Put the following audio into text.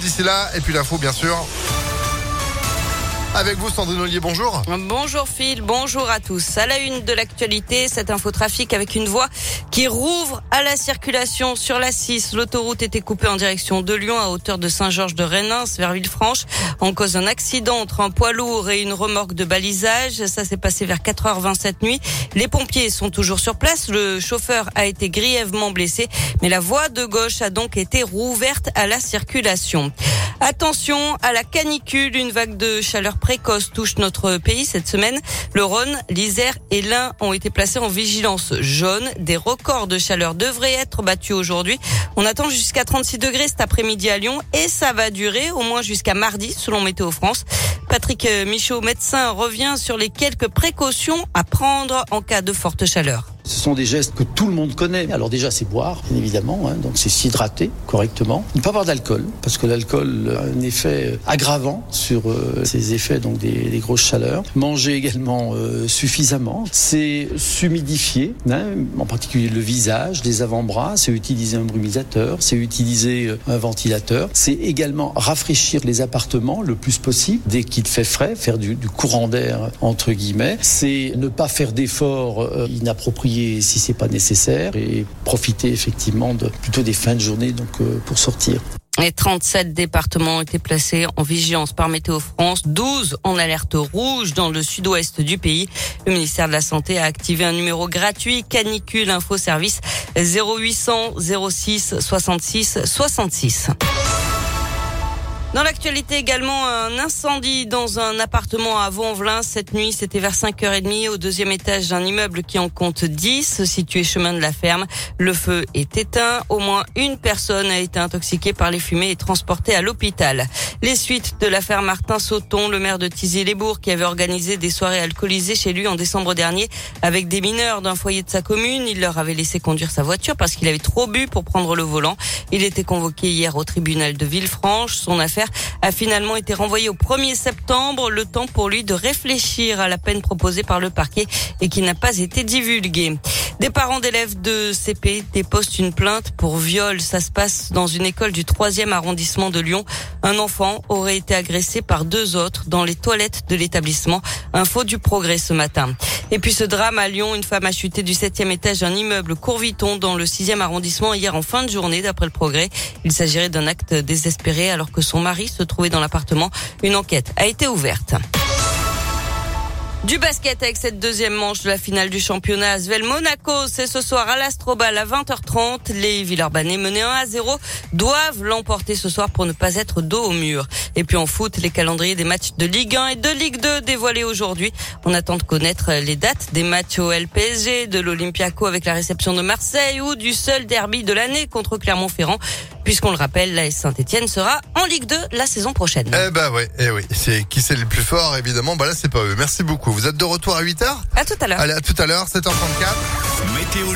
D'ici là, et puis l'info bien sûr. Avec vous, Sandrine Ollier, bonjour. Bonjour Phil, bonjour à tous. À la une de l'actualité, cet infotrafic avec une voie qui rouvre à la circulation sur la 6. L'autoroute était coupée en direction de Lyon à hauteur de Saint-Georges de Renins vers Villefranche en cause d'un accident entre un poids lourd et une remorque de balisage. Ça s'est passé vers 4h20 cette nuit. Les pompiers sont toujours sur place. Le chauffeur a été grièvement blessé, mais la voie de gauche a donc été rouverte à la circulation. Attention à la canicule, une vague de chaleur précoce touche notre pays cette semaine. Le Rhône, l'Isère et l'Ain ont été placés en vigilance jaune. Des records de chaleur devraient être battus aujourd'hui. On attend jusqu'à 36 degrés cet après-midi à Lyon et ça va durer au moins jusqu'à mardi selon Météo France. Patrick Michaud, médecin, revient sur les quelques précautions à prendre en cas de forte chaleur. Ce sont des gestes que tout le monde connaît. Alors déjà, c'est boire, bien évidemment, hein, donc c'est s'hydrater correctement. Ne pas boire d'alcool, parce que l'alcool a un effet aggravant sur euh, ces effets donc des, grosses chaleurs. Manger également euh, suffisamment. C'est s'humidifier, hein, en particulier le visage, les avant-bras. C'est utiliser un brumisateur, c'est utiliser euh, un ventilateur. C'est également rafraîchir les appartements le plus possible dès qu'il fait frais, faire du, courant d'air entre guillemets. C'est ne pas faire d'efforts euh, inappropriés si c'est pas nécessaire et profiter effectivement de plutôt des fins de journée donc euh, pour sortir. Et 37 départements ont été placés en vigilance par Météo France, 12 en alerte rouge dans le sud-ouest du pays. Le ministère de la Santé a activé un numéro gratuit canicule info service 0800 06 66 66. Dans l'actualité également, un incendie dans un appartement à Vaux-en-Velin. Cette nuit, c'était vers 5h30 au deuxième étage d'un immeuble qui en compte 10, situé chemin de la ferme. Le feu est éteint. Au moins une personne a été intoxiquée par les fumées et transportée à l'hôpital. Les suites de l'affaire Martin Sauton, le maire de Tizy-les-Bourgs, qui avait organisé des soirées alcoolisées chez lui en décembre dernier avec des mineurs d'un foyer de sa commune. Il leur avait laissé conduire sa voiture parce qu'il avait trop bu pour prendre le volant. Il était convoqué hier au tribunal de Villefranche. Son affaire a finalement été renvoyé au 1er septembre, le temps pour lui de réfléchir à la peine proposée par le parquet et qui n'a pas été divulguée. Des parents d'élèves de CP déposent une plainte pour viol. Ça se passe dans une école du 3e arrondissement de Lyon. Un enfant aurait été agressé par deux autres dans les toilettes de l'établissement. Info du progrès ce matin. Et puis ce drame à Lyon, une femme a chuté du septième étage d'un immeuble Courviton dans le sixième arrondissement hier en fin de journée d'après le progrès. Il s'agirait d'un acte désespéré alors que son mari se trouvait dans l'appartement. Une enquête a été ouverte. Du basket avec cette deuxième manche de la finale du championnat Asvel Monaco. C'est ce soir à l'Astrobal à 20h30. Les Villeurbanais menés 1 à 0 doivent l'emporter ce soir pour ne pas être dos au mur. Et puis en foot, les calendriers des matchs de Ligue 1 et de Ligue 2 dévoilés aujourd'hui. On attend de connaître les dates des matchs au LPSG, de l'Olympiaco avec la réception de Marseille ou du seul derby de l'année contre Clermont-Ferrand puisqu'on le rappelle, la Saint-Etienne sera en Ligue 2 la saison prochaine. Eh ben ouais, eh oui, c'est qui c'est le plus fort évidemment? Bah là c'est pas eux. Merci beaucoup. Vous êtes de retour à 8h À tout à l'heure. Allez, à tout à l'heure, 7h34. Météo